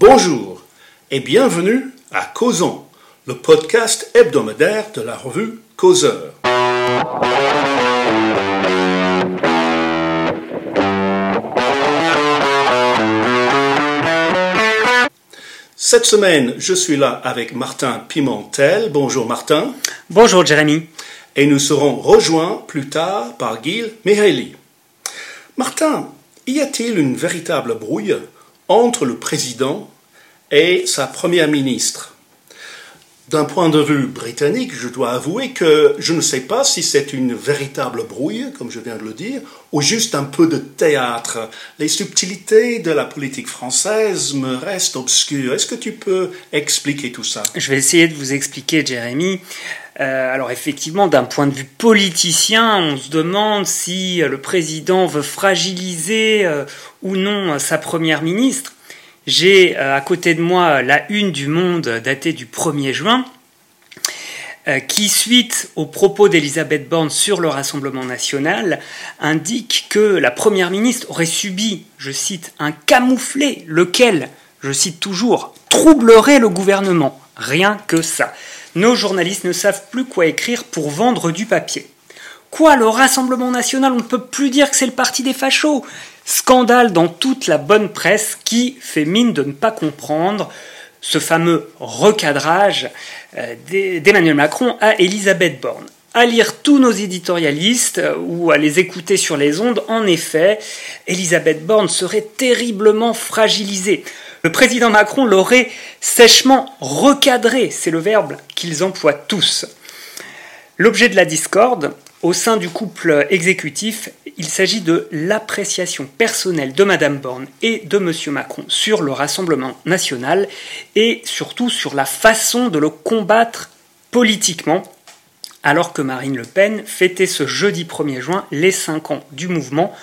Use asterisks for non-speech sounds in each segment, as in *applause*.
Bonjour et bienvenue à Causons, le podcast hebdomadaire de la revue Causeur. Cette semaine, je suis là avec Martin Pimentel. Bonjour Martin. Bonjour Jérémy. Et nous serons rejoints plus tard par Gil Mihaili. Martin, y a-t-il une véritable brouille entre le président et sa première ministre d'un point de vue britannique, je dois avouer que je ne sais pas si c'est une véritable brouille, comme je viens de le dire, ou juste un peu de théâtre. Les subtilités de la politique française me restent obscures. Est-ce que tu peux expliquer tout ça? Je vais essayer de vous expliquer, Jérémy. Euh, alors effectivement, d'un point de vue politicien, on se demande si le président veut fragiliser euh, ou non sa première ministre. J'ai euh, à côté de moi la une du Monde datée du 1er juin, euh, qui, suite aux propos d'Elisabeth Borne sur le Rassemblement national, indique que la Première ministre aurait subi, je cite, un camouflet, lequel, je cite toujours, troublerait le gouvernement. Rien que ça. Nos journalistes ne savent plus quoi écrire pour vendre du papier. Quoi, le Rassemblement national, on ne peut plus dire que c'est le parti des fachos Scandale dans toute la bonne presse qui fait mine de ne pas comprendre ce fameux recadrage euh, d'Emmanuel Macron à Elisabeth Borne. À lire tous nos éditorialistes euh, ou à les écouter sur les ondes, en effet, Elisabeth Borne serait terriblement fragilisée. Le président Macron l'aurait sèchement recadré, c'est le verbe qu'ils emploient tous. L'objet de la discorde, au sein du couple exécutif, il s'agit de l'appréciation personnelle de Madame Borne et de Monsieur Macron sur le Rassemblement national et surtout sur la façon de le combattre politiquement, alors que Marine Le Pen fêtait ce jeudi 1er juin les 5 ans du mouvement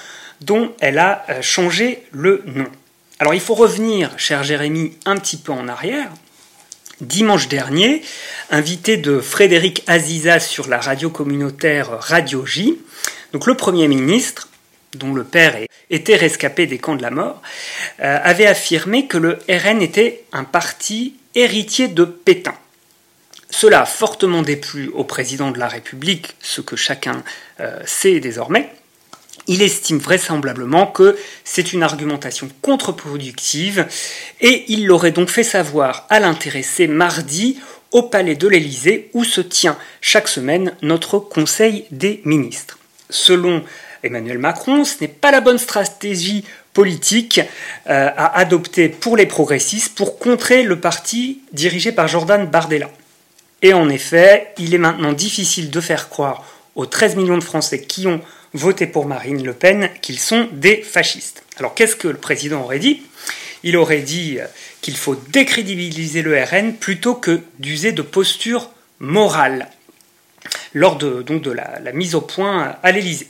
dont elle a euh, changé le nom. Alors il faut revenir, cher Jérémy, un petit peu en arrière, Dimanche dernier, invité de Frédéric Aziza sur la radio communautaire Radio J, donc le Premier ministre, dont le père était rescapé des camps de la mort, euh, avait affirmé que le RN était un parti héritier de Pétain. Cela a fortement déplu au président de la République, ce que chacun euh, sait désormais, il estime vraisemblablement que c'est une argumentation contre-productive et il l'aurait donc fait savoir à l'intéressé mardi au palais de l'Élysée où se tient chaque semaine notre Conseil des ministres. Selon Emmanuel Macron, ce n'est pas la bonne stratégie politique euh, à adopter pour les progressistes pour contrer le parti dirigé par Jordan Bardella. Et en effet, il est maintenant difficile de faire croire aux 13 millions de Français qui ont voté pour Marine Le Pen qu'ils sont des fascistes. Alors qu'est-ce que le président aurait dit? Il aurait dit euh, qu'il faut décrédibiliser le RN plutôt que d'user de postures morales lors de, donc de la, la mise au point à l'Élysée.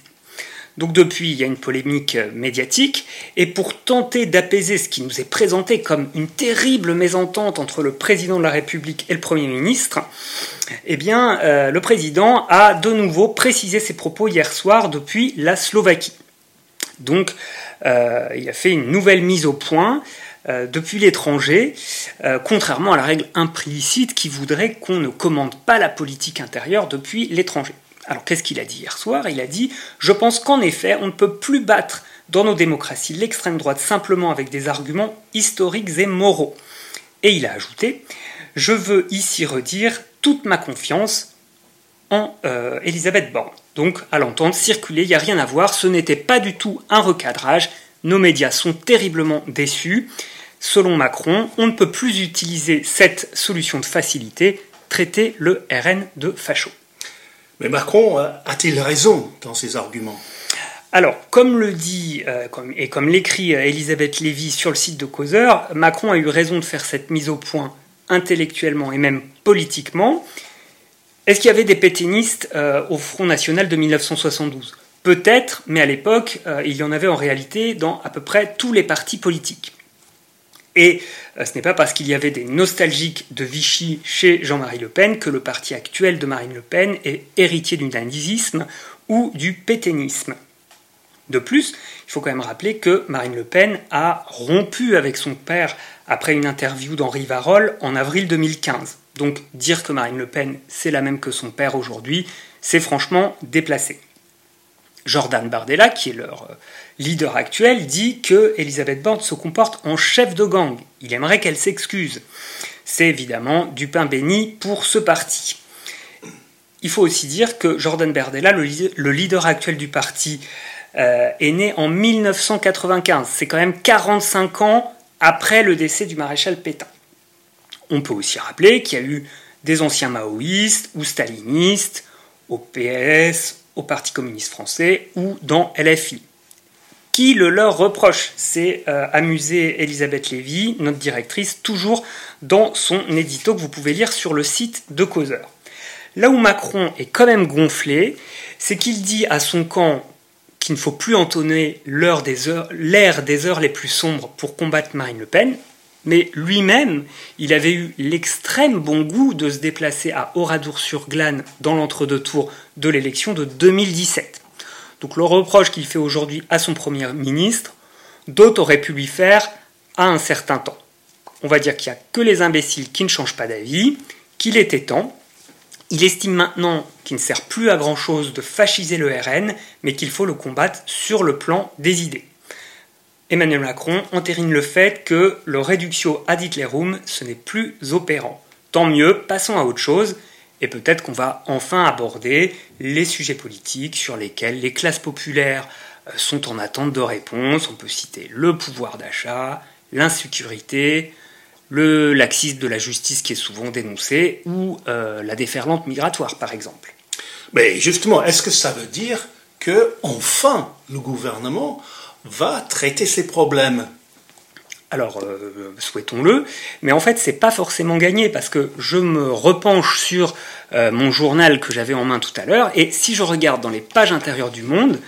Donc depuis, il y a une polémique euh, médiatique, et pour tenter d'apaiser ce qui nous est présenté comme une terrible mésentente entre le président de la République et le Premier ministre, eh bien, euh, le président a de nouveau précisé ses propos hier soir depuis la Slovaquie. Donc, euh, il a fait une nouvelle mise au point depuis l'étranger, contrairement à la règle implicite qui voudrait qu'on ne commande pas la politique intérieure depuis l'étranger. Alors qu'est-ce qu'il a dit hier soir? Il a dit Je pense qu'en effet, on ne peut plus battre dans nos démocraties l'extrême droite simplement avec des arguments historiques et moraux. Et il a ajouté Je veux ici redire toute ma confiance en euh, Elisabeth Borne. Donc, à l'entendre circuler, il n'y a rien à voir, ce n'était pas du tout un recadrage. Nos médias sont terriblement déçus. Selon Macron, on ne peut plus utiliser cette solution de facilité, traiter le RN de facho. Mais Macron a-t-il raison dans ses arguments? Alors, comme le dit euh, et comme l'écrit euh, Elisabeth Lévy sur le site de Causeur, Macron a eu raison de faire cette mise au point intellectuellement et même politiquement. Est-ce qu'il y avait des pétainistes euh, au Front National de 1972 Peut-être, mais à l'époque, il y en avait en réalité dans à peu près tous les partis politiques. Et euh, ce n'est pas parce qu'il y avait des nostalgiques de Vichy chez Jean-Marie Le Pen que le parti actuel de Marine Le Pen est héritier du nazisme ou du pétainisme. De plus, il faut quand même rappeler que Marine Le Pen a rompu avec son père après une interview d'Henri Varol en avril 2015. Donc dire que Marine Le Pen c'est la même que son père aujourd'hui, c'est franchement déplacé. Jordan Bardella, qui est leur euh, leader actuel, dit que Elisabeth Borne se comporte en chef de gang. Il aimerait qu'elle s'excuse. C'est évidemment du pain béni pour ce parti. Il faut aussi dire que Jordan Bardella, le leader actuel du parti, euh, est né en 1995. C'est quand même 45 ans après le décès du maréchal Pétain. On peut aussi rappeler qu'il y a eu des anciens maoïstes ou stalinistes au PS, au Parti communiste français ou dans LFI. Qui le leur reproche C'est euh, amuser Elisabeth Lévy, notre directrice, toujours dans son édito que vous pouvez lire sur le site de Causeur. Là où Macron est quand même gonflé, c'est qu'il dit à son camp qu'il ne faut plus entonner l'air des, heures, des heures les plus sombres pour combattre Marine Le Pen, mais lui-même, il avait eu l'extrême bon goût de se déplacer à Oradour-sur-Glane dans l'entre-deux tours de l'élection de 2017. Donc le reproche qu'il fait aujourd'hui à son Premier ministre, d'autres auraient pu lui faire à un certain temps. On va dire qu'il n'y a que les imbéciles qui ne changent pas d'avis, qu'il était temps, il estime maintenant qu'il ne sert plus à grand-chose de fasciser le RN, mais qu'il faut le combattre sur le plan des idées. Emmanuel Macron entérine le fait que le réductio ad Hitlerum, ce n'est plus opérant. Tant mieux, passons à autre chose, et peut-être qu'on va enfin aborder les sujets politiques sur lesquels les classes populaires euh, sont en attente de réponses. On peut citer le pouvoir d'achat, l'insécurité, le laxisme de la justice qui est souvent dénoncé, ou euh, la déferlante migratoire, par exemple. Mais justement, est-ce que ça veut dire que enfin le gouvernement va traiter ces problèmes. Alors, euh, souhaitons-le, mais en fait, c'est pas forcément gagné parce que je me repenche sur euh, mon journal que j'avais en main tout à l'heure, et si je regarde dans les pages intérieures du Monde,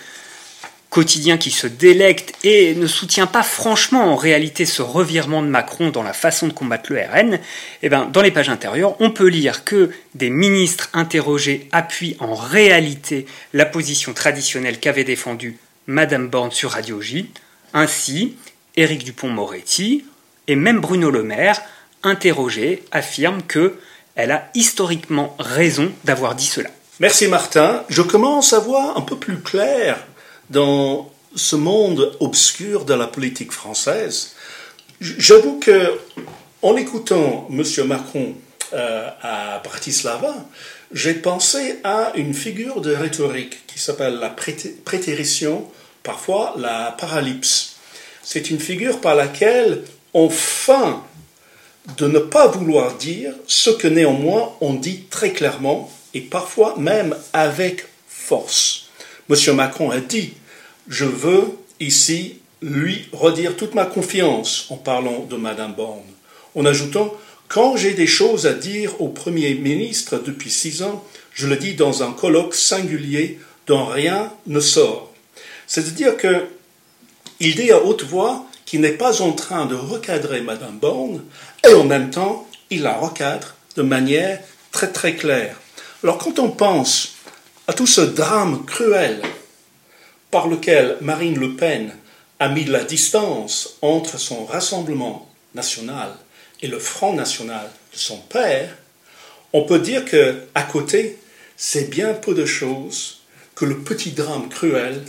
quotidien qui se délecte et ne soutient pas franchement en réalité ce revirement de Macron dans la façon de combattre le RN, eh ben, dans les pages intérieures, on peut lire que des ministres interrogés appuient en réalité la position traditionnelle qu'avait défendue Madame Borne sur Radio J. Ainsi, Éric Dupont-Moretti et même Bruno Le Maire, interrogés, affirment que elle a historiquement raison d'avoir dit cela. Merci Martin. Je commence à voir un peu plus clair dans ce monde obscur de la politique française. J'avoue que, en écoutant M. Macron euh, à Bratislava, j'ai pensé à une figure de rhétorique qui s'appelle la prétérition, parfois la paralypse. C'est une figure par laquelle on feint de ne pas vouloir dire ce que néanmoins on dit très clairement et parfois même avec force. M. Macron a dit Je veux ici lui redire toute ma confiance en parlant de Mme Borne, en ajoutant Quand j'ai des choses à dire au Premier ministre depuis six ans, je le dis dans un colloque singulier dont rien ne sort. C'est-à-dire que il dit à haute voix qu'il n'est pas en train de recadrer Mme Borne, et en même temps, il la recadre de manière très très claire. Alors quand on pense à tout ce drame cruel par lequel Marine Le Pen a mis la distance entre son Rassemblement national et le Front national de son père, on peut dire que à côté, c'est bien peu de choses que le petit drame cruel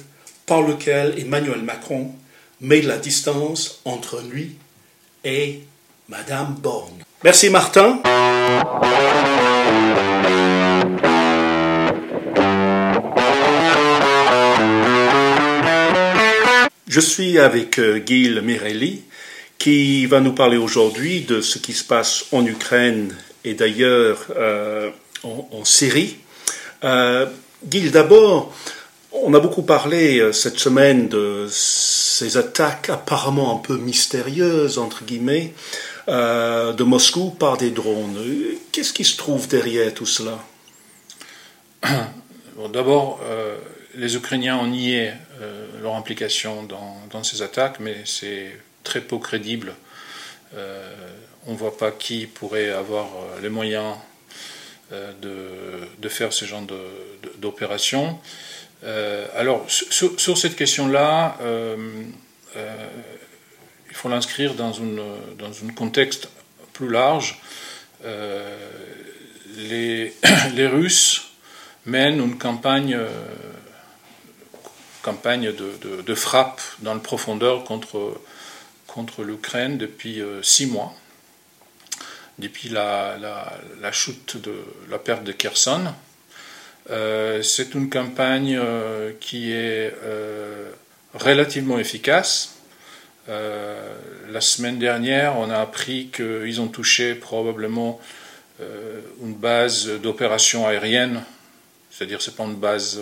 par lequel Emmanuel Macron met la distance entre lui et Madame Borne. Merci Martin. Je suis avec euh, Gil Mirelli qui va nous parler aujourd'hui de ce qui se passe en Ukraine et d'ailleurs euh, en, Syrie. Euh, Gil, d'abord, on a beaucoup parlé cette semaine de ces attaques apparemment un peu mystérieuses, entre guillemets, de Moscou par des drones. Qu'est-ce qui se trouve derrière tout cela? *coughs* D'abord, les Ukrainiens ont nié euh, leur implication dans, ces attaques, mais c'est très peu crédible. Euh, on ne voit pas qui pourrait avoir euh, les moyens de, faire ce genre d'opération. alors, sur, cette question-là, il faut l'inscrire dans, dans un contexte plus large. Les, *coughs* les, Russes mènent une campagne campagne de, de, frappe dans le profondeur contre, contre l'Ukraine depuis euh, six mois, depuis la, la, chute de la perte de Kherson. Euh, c'est une campagne euh, qui est relativement efficace. la semaine dernière, on a appris qu'ils ont touché probablement une base d'opération aérienne, c'est-à-dire c'est pas une base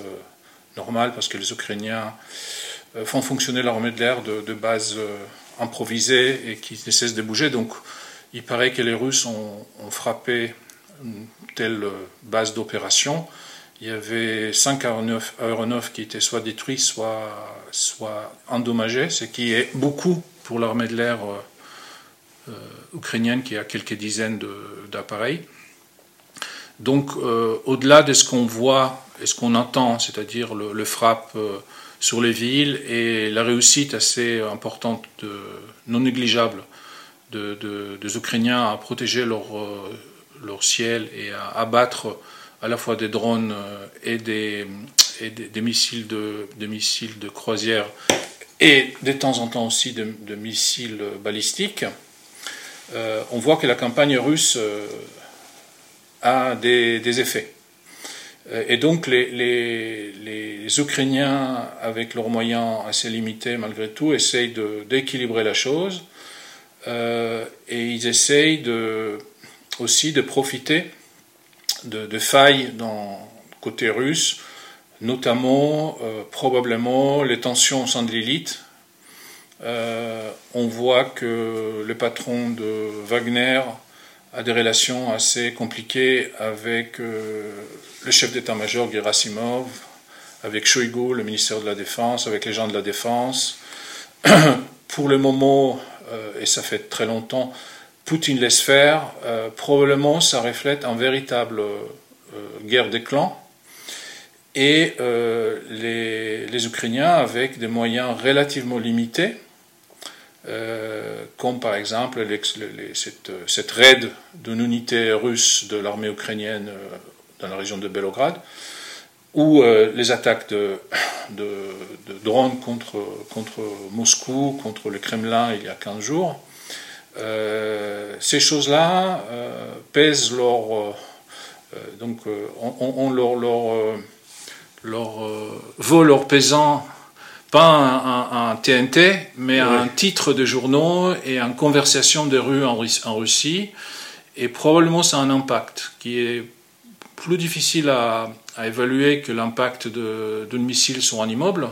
normal parce que les Ukrainiens font fonctionner l'armée de l'air de, base euh, improvisée et qui ne cesse de bouger. Donc il paraît que les Russes ont, frappé une telle euh, base d'opération. Il y avait cinq aéronefs, qui étaient soit détruits, soit, soit endommagés, ce qui est beaucoup pour l'armée de l'air ukrainienne qui a quelques dizaines d'appareils. Donc au-delà de ce qu'on voit et ce qu'on entend, c'est-à-dire le, frappe euh, sur les villes et la réussite assez importante, non négligeable, des Ukrainiens à protéger leur, euh, leur ciel et à abattre à la fois des drones euh, et des, missiles, de, de croisière et de temps en temps aussi de, missiles balistiques, on voit que la campagne russe a des effets. Euh, et donc les, Ukrainiens, avec leurs moyens assez limités malgré tout, essayent d'équilibrer la chose euh, et ils essayent aussi de profiter de, failles côté russe, notamment euh, probablement les tensions au sein de l'élite. on voit que le patron de Wagner a des relations assez compliquées avec le chef d'état-major Gerasimov, avec Shoigu, le ministère de la Défense, avec les gens de la Défense. *clears throat* Pour le moment, euh, et ça fait très longtemps, Poutine laisse faire. Euh, probablement, ça reflète une véritable guerre des clans. Et les, Ukrainiens, avec des moyens relativement limités, euh, comme par exemple cette, cette, raid d'une unité russe de l'armée ukrainienne euh, dans la région de Belgrade, ou euh, les attaques de, de, drones contre, contre Moscou, contre le Kremlin il y a 15 jours. ces choses-là pèsent leur. donc, on, on leur, leur, leur vaut leur pesant pas un, TNT, mais un titre de journaux et une conversation de rue en, Russie. Et probablement ça a un impact qui est plus difficile à, évaluer que l'impact d'un missile sur un immeuble,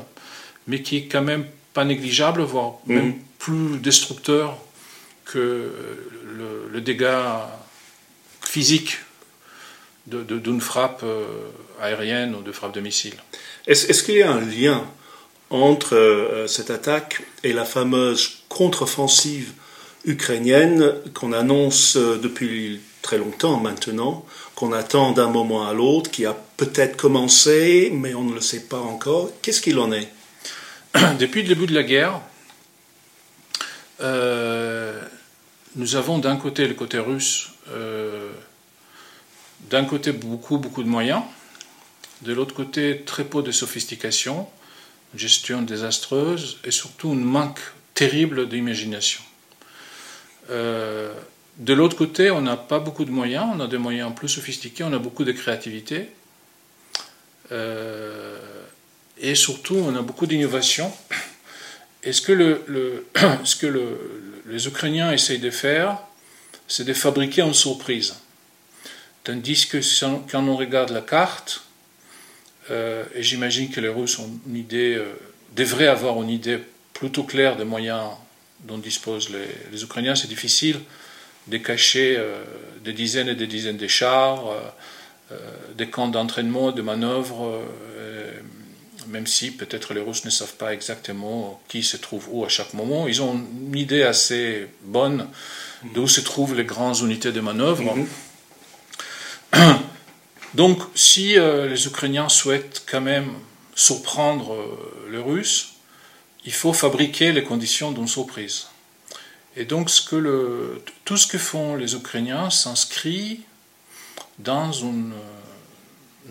mais qui est quand même pas négligeable, voire mm. même plus destructeur que le, dégât physique d'une frappe euh, aérienne ou de frappe de missile. Est-ce qu'il y a un lien entre euh, cette attaque et la fameuse contre-offensive ukrainienne qu'on annonce euh, depuis très longtemps maintenant, qu'on attend d'un moment à l'autre, qui a peut-être commencé, mais on ne le sait pas encore. Qu'est-ce qu'il en est? *coughs* Depuis le début de la guerre, euh, nous avons d'un côté le côté russe, d'un côté beaucoup, beaucoup de moyens, de l'autre côté très peu de sophistication, gestion désastreuse et surtout un manque terrible d'imagination. Euh, de l'autre côté, on n'a pas beaucoup de moyens, on a des moyens plus sophistiqués, on a beaucoup de créativité. Euh, et surtout, on a beaucoup d'innovation. Et ce que, *clears throat* ce que les Ukrainiens essayent de faire, c'est de fabriquer une surprise. Tandis que quand on regarde la carte, euh, et j'imagine que les Russes ont une idée, euh, devraient avoir une idée plutôt claire des moyens dont disposent les, Ukrainiens. C'est difficile de cacher euh, des dizaines et des dizaines de chars, des camps d'entraînement, de manœuvres, même si peut-être les Russes ne savent pas exactement qui se trouve où à chaque moment. Ils ont une idée assez bonne d'où se trouvent les grandes unités de manœuvre. Mm-hmm. *coughs* Donc, si euh, les Ukrainiens souhaitent quand même surprendre les Russes, il faut fabriquer les conditions d'une surprise. Et donc tout ce que font les Ukrainiens s'inscrit dans une,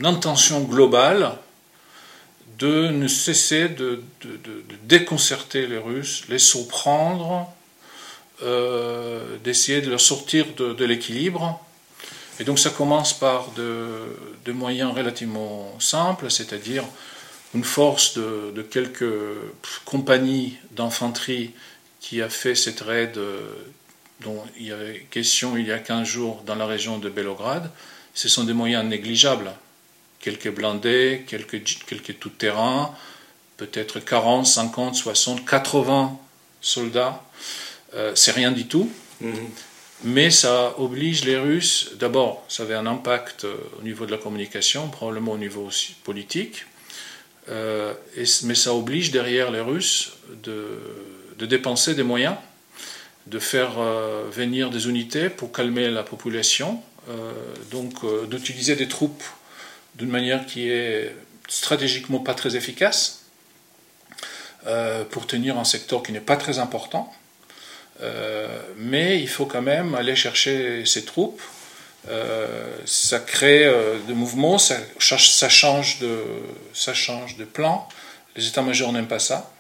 intention globale de ne cesser de, déconcerter les Russes, les surprendre, euh, d'essayer de leur sortir de, l'équilibre. Et donc ça commence par de, moyens relativement simples, c'est-à-dire une force de, quelques compagnies d'infanterie qui a fait cette raid euh, dont il y avait question il y a 15 jours dans la région de Belograd. Ce sont des moyens négligeables. Quelques blindés, quelques, quelques tout-terrain, peut-être 40, 50, 60, 80 soldats. Euh, c'est rien du tout. Mhm. Mais ça oblige les Russes, d'abord, ça avait un impact euh, au niveau de la communication, probablement au niveau aussi politique, euh, mais ça oblige derrière les Russes de, dépenser des moyens, de faire euh, venir des unités pour calmer la population, euh, donc d'utiliser des troupes d'une manière qui est stratégiquement pas très efficace, pour tenir un secteur qui n'est pas très important. mais il faut quand même aller chercher ces troupes euh, ça crée euh, de mouvements, change de, ça change de plan. Les états-majors n'aiment pas ça.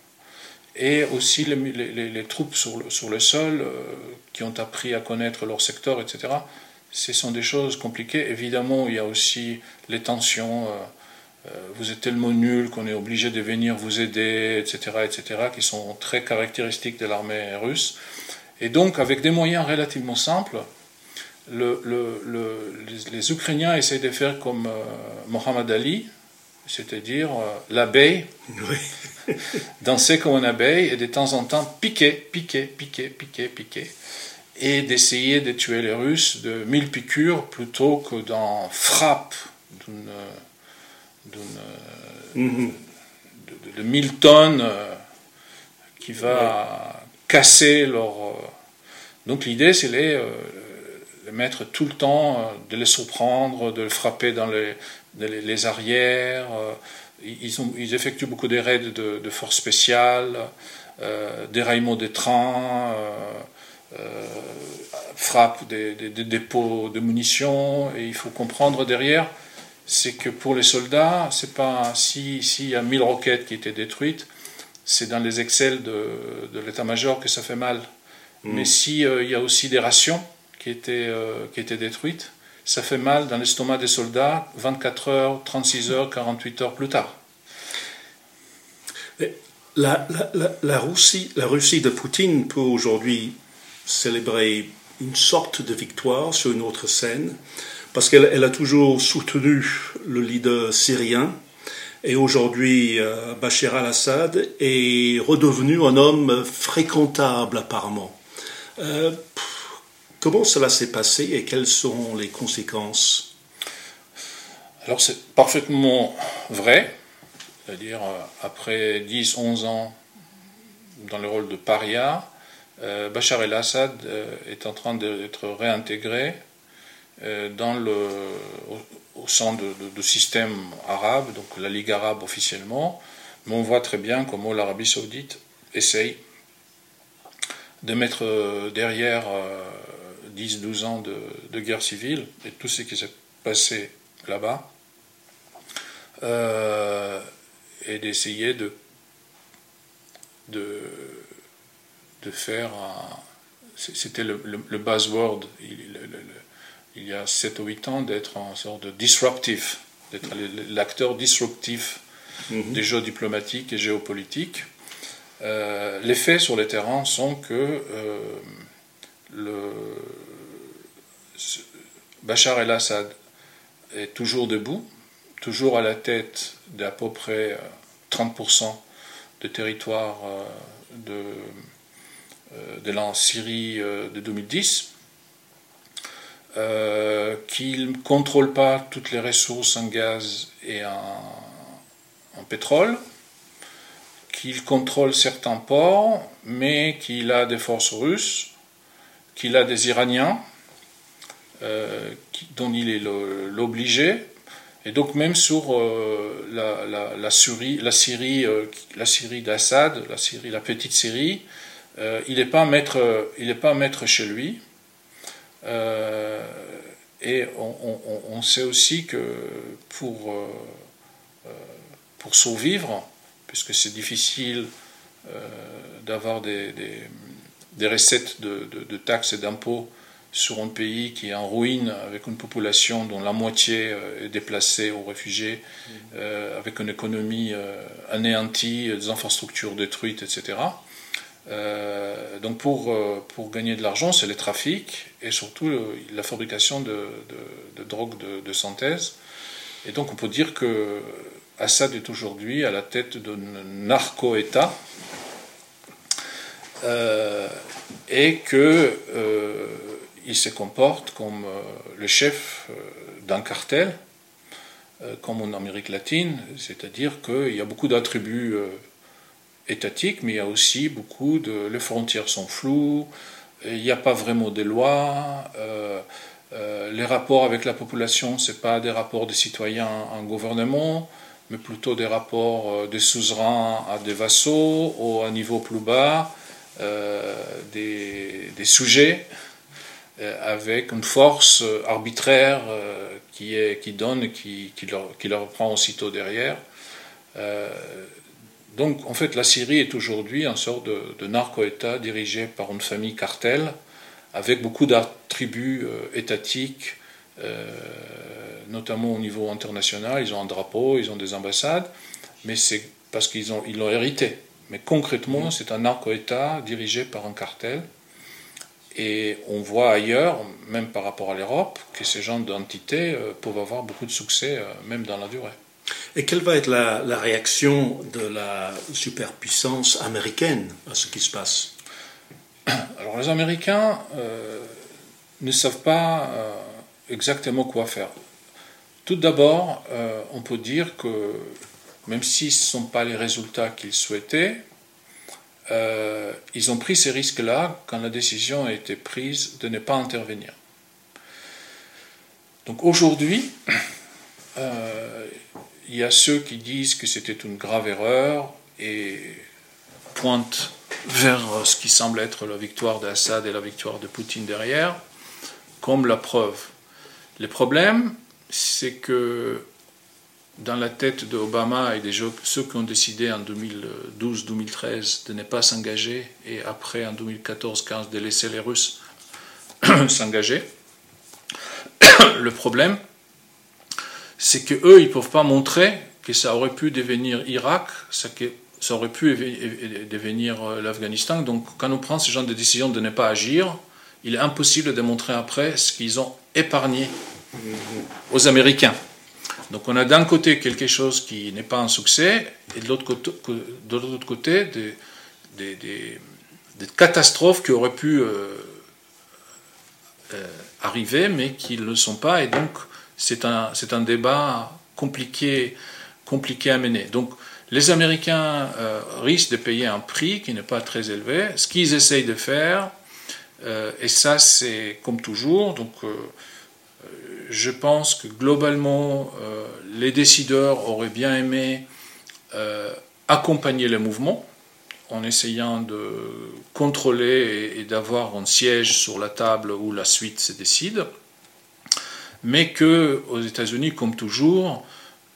Et aussi les, troupes sur le, sol euh, qui ont appris à connaître leur secteur, etc. Ce sont des choses compliquées. Évidemment, il y a aussi les tensions. vous êtes tellement nul qu'on est obligé de venir vous aider, etc., etc., qui sont très caractéristiques de l'armée russe. Et donc, avec des moyens relativement simples, les, Ukrainiens essayent de faire comme euh, Mohamed Ali, c'est-à-dire euh, l'abeille, *laughs* danser comme une abeille et de temps en temps piquer, piquer, piquer, piquer, piquer, et d'essayer de tuer les Russes de mille piqûres plutôt que d'en frappe d'une, mhm. de, mille tonnes euh, qui va casser leur. Donc l'idée, c'est les les mettre tout le temps, euh, de les surprendre, de les frapper dans les, les, arrières. Euh, ils, ont, ils, effectuent beaucoup de raids de, forces spéciales, euh, déraillements des trains, euh, frappent des, dépôts de munitions. Et il faut comprendre derrière, c'est que pour les soldats, c'est pas s'il si y a 1000 roquettes qui étaient détruites, c'est dans les excels de, de l'état-major que ça fait mal. Mmh. Mais s'il il y a aussi des rations, qui était, euh, qui était détruite, ça fait mal dans l'estomac des soldats 24 heures, 36 heures, 48 heures plus tard. La, Russie, la Russie de Poutine peut aujourd'hui célébrer une sorte de victoire sur une autre scène, parce qu'elle elle a toujours soutenu le leader syrien, et aujourd'hui euh, Bachar al-Assad est redevenu un homme fréquentable apparemment. Euh, Comment cela s'est passé et quelles sont les conséquences Alors c'est parfaitement vrai, c'est-à-dire euh, après 10-11 ans dans le rôle de paria, euh, Bachar el-Assad euh, est en train d'être réintégré au, sein de, système arabe, donc la Ligue arabe officiellement, mais on voit très bien comment l'Arabie saoudite essaye de mettre derrière 10-12 ans de, guerre civile et tout ce qui s'est passé là-bas, euh, et d'essayer de, de, de, faire C'était le, le, buzzword il, il, y a 7 ou 8 ans d'être en sorte de disruptif, d'être l'acteur disruptif mm-hmm. des jeux diplomatiques et géopolitiques. Euh, les faits sur le terrain sont que euh, Bachar el-Assad est toujours debout, toujours à la tête d'à peu près 30% euh, de territoire euh, de, euh, de Syrie de 2010, qu'il ne contrôle pas toutes les ressources en gaz et en pétrole, qu'il contrôle certains ports, mais qu'il a des forces russes, qu'il a des Iraniens, euh, dont il est l'obligé, Et donc même sur la, la, Syrie, la Syrie, Syrie d'Assad, la petite Syrie, il n'est pas maître, il n'est pas maître chez lui. et on, sait aussi que pour pour survivre, puisque c'est difficile d'avoir des, des, recettes de, de, de taxes et d'impôts sur un pays qui est en ruine, avec une population dont la moitié euh, est déplacée ou réfugiée, mmh. euh, avec une économie euh, anéantie, des infrastructures détruites, etc. Euh, donc pour, pour gagner de l'argent, c'est les trafics et surtout la fabrication de, de, de drogues de, de, synthèse. Et donc on peut dire que Assad est aujourd'hui à la tête d'un narco-État euh, et que il se comporte comme euh, le chef euh, d'un cartel, euh, comme en Amérique latine, c'est-à-dire qu'il y a beaucoup d'attributs étatiques, mais il y a aussi beaucoup de... Les frontières sont floues, il n'y a pas vraiment de lois, les rapports avec la population, ce pas des rapports des citoyens en gouvernement, mais plutôt des rapports des suzerains à des vassaux ou à un niveau plus bas, des, des sujets euh, avec une force euh, arbitraire euh, qui, donne qui, qui, leur, prend aussitôt derrière. donc en fait la Syrie est aujourd'hui une sorte de, narco-État dirigé par une famille cartel avec beaucoup d'attributs étatiques, notamment au niveau international. Ils ont un drapeau, ils ont des ambassades, mais c'est parce qu'ils l'ont hérité. Mais concrètement, c'est un narco-État dirigé par un cartel. Et on voit ailleurs, même par rapport à l'Europe, que ces genres d'entités euh, peuvent avoir beaucoup de succès, euh, même dans la durée. Et quelle va être la, la, réaction de la superpuissance américaine à ce qui se passe? *coughs* Alors les Américains euh, ne savent pas euh, exactement quoi faire. Tout d'abord, euh, on peut dire que même si ce ne sont pas les résultats qu'ils souhaitaient, euh, ils ont pris ces risques-là quand la décision a été prise de ne pas intervenir. Donc aujourd'hui, *coughs* euh, il y a ceux qui disent que c'était une grave erreur et pointent vers ce qui semble être la victoire d'Assad et la victoire de Poutine derrière comme la preuve. Le problème, c'est que dans la tête d'Obama et des ceux qui ont décidé en 2012-2013 de ne pas s'engager et après en 2014-15 de laisser les Russes *coughs* s'engager. *coughs* Le problème, c'est que eux, ils ne peuvent pas montrer que ça aurait pu devenir Irak, ça, ça aurait pu devenir euh, l'Afghanistan. Donc, quand on prend ce genre de décision de ne pas agir, il est impossible de montrer après ce qu'ils ont épargné aux Américains. Donc on a d'un côté quelque chose qui n'est pas un succès, et de l'autre côté, des, catastrophes qui auraient pu euh, euh, arriver, mais qui ne le sont pas, et donc c'est un, débat compliqué, à mener. Donc les Américains euh, risquent de payer un prix qui n'est pas très élevé. Ce qu'ils essayent de faire, et ça c'est comme toujours, je pense que globalement, euh, les décideurs auraient bien aimé euh, accompagner le mouvement en essayant de contrôler et, d'avoir un siège sur la table où la suite se décide, mais que aux États-Unis, comme toujours,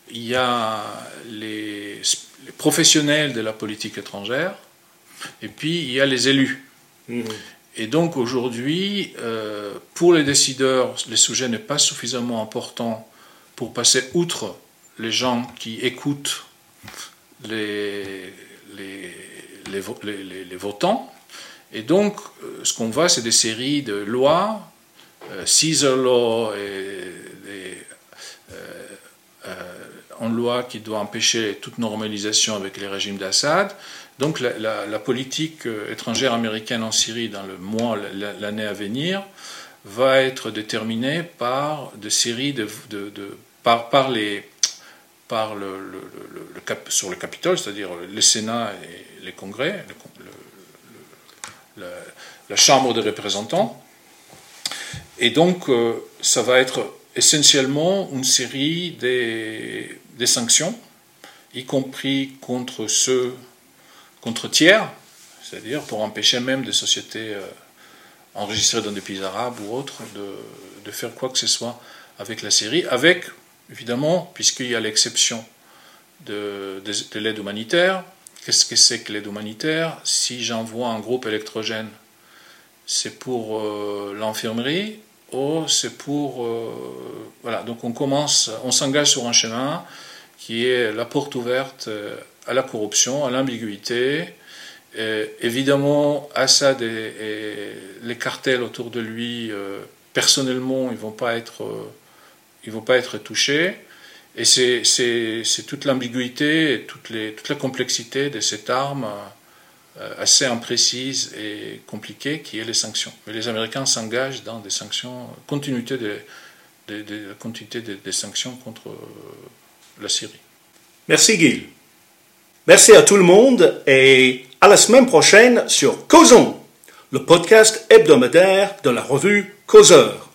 il y a les, professionnels de la politique étrangère et puis il y a les élus. Mmh. Et donc aujourd'hui, euh, pour les décideurs, le sujet n'est pas suffisamment important pour passer outre les gens qui écoutent les, les, les, les votants. Et donc, euh, ce qu'on voit, c'est des séries de lois, euh, Caesar Law et euh, en loi qui doit empêcher toute normalisation avec les régimes d'Assad, donc la, politique euh, étrangère américaine en Syrie dans le mois, l'année à venir, va être déterminée par des séries de, par, les par le, cap, sur le Capitole, c'est-à-dire le Sénat et les congrès, la Chambre des représentants. Et donc, euh, ça va être essentiellement une série des, sanctions, y compris contre ceux, contre tiers, c'est-à-dire pour empêcher même des sociétés enregistrées dans des pays arabes ou autres de, faire quoi que ce soit avec la Syrie, avec, évidemment, puisqu'il y a l'exception de, de, l'aide humanitaire, qu'est-ce que c'est que l'aide humanitaire? Si j'envoie un groupe électrogène, c'est pour euh, l'infirmerie ou c'est pour... Euh, voilà, donc on commence, on s'engage sur un chemin qui est la porte ouverte euh, à la corruption, à l'ambiguïté. évidemment, Assad et, les cartels autour de lui personnellement, ils vont euh, vont pas être touchés. Et c'est toute l'ambiguïté et toute, la complexité de cette arme euh, assez imprécise et compliquée qui est les sanctions. Mais les Américains s'engagent dans des sanctions, continuité de, la continuité des, sanctions contre euh, Merci Guy. Merci à tout le monde et à la semaine prochaine sur Causons, le podcast hebdomadaire de la revue Causeur.